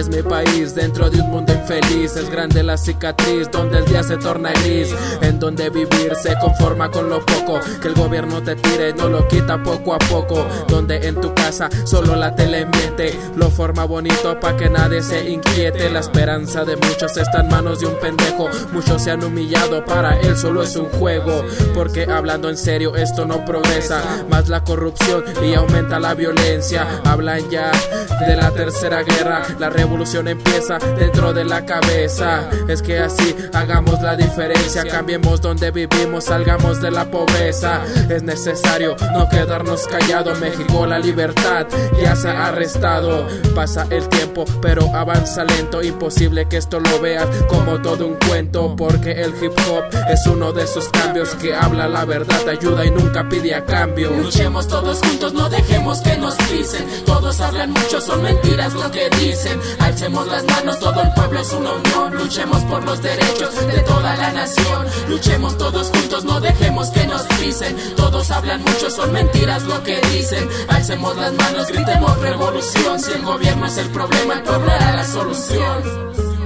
Es mi país dentro de un mundo infeliz. Es grande la cicatriz donde el día se torna gris. En donde vivir se conforma con lo poco. Que el gobierno te tire no lo quita poco a poco. Donde en tu casa solo la tele miente. Lo forma bonito para que nadie se inquiete. La esperanza de muchos está en manos de un pendejo. Muchos se han humillado, para él solo es un juego. Porque hablando en serio, esto no progresa. Más la corrupción y aumenta la violencia. Hablan ya de la tercera guerra. La revolución empieza dentro de la cabeza. Es que así hagamos la diferencia. Cambiemos donde vivimos, salgamos de la pobreza. Es necesario no quedarnos callados. México, la libertad ya se ha arrestado. Pasa el tiempo, pero avanza lento. Imposible que esto lo veas como todo un cuento. Porque el hip hop es uno de esos cambios que habla la verdad, ayuda y nunca pide a cambio. Luchemos todos juntos, no dejemos que nos dicen. Todos hablan mucho, son mentiras lo que dicen. Alcemos las manos, todo el pueblo es una unión. Luchemos por los derechos de toda la nación. Luchemos todos juntos, no dejemos que nos dicen. Todos hablan mucho, son mentiras lo que dicen. Alcemos las manos, gritemos revolución. Si el gobierno es el problema, el pueblo era la solución.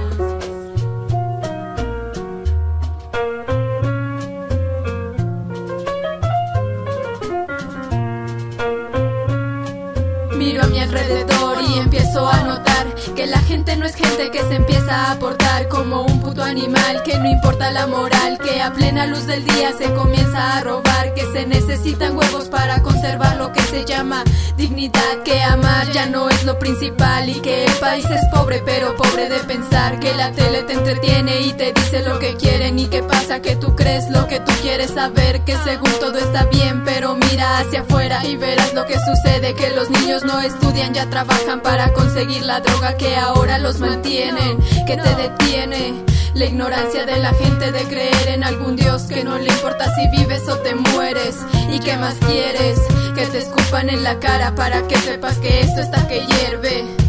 Miro a mi alrededor y empiezo a notar que la gente no es gente que se empieza a portar como un animal, que no importa la moral, que a plena luz del día se comienza a robar, que se necesitan huevos para conservar lo que se llama dignidad, que amar ya no es lo principal y que el país es pobre, pero pobre de pensar que la tele te entretiene y te dice lo que quieren y que pasa que tú crees lo que tú quieres saber, que según todo está bien, pero mira hacia afuera y verás lo que sucede, que los niños no estudian, ya trabajan para conseguir la droga que ahora los mantienen, que te detiene. La ignorancia de la gente de creer en algún Dios que no le importa si vives o te mueres. ¿Y qué más quieres? Que te escupan en la cara para que sepas que esto está que hierve.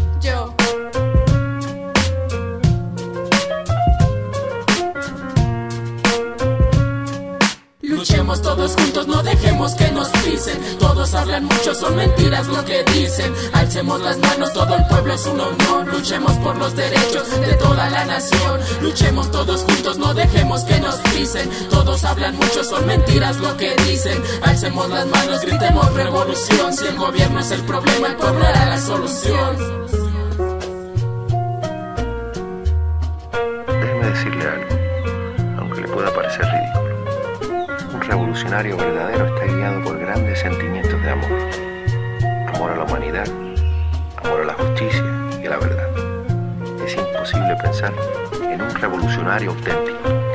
Todos juntos, no dejemos que nos pisen. Todos hablan mucho, son mentiras lo que dicen. Alcemos las manos, todo el pueblo es una unión. Luchemos por los derechos de toda la nación. Luchemos todos juntos, no dejemos que nos pisen. Todos hablan mucho, son mentiras lo que dicen. Alcemos las manos, gritemos revolución. Si el gobierno es el problema, el pueblo era la solución. Déjeme decirle algo, aunque le pueda parecer ridículo. Revolucionario verdadero está guiado por grandes sentimientos de amor. Amor a la humanidad, amor a la justicia y a la verdad. Es imposible pensar en un revolucionario auténtico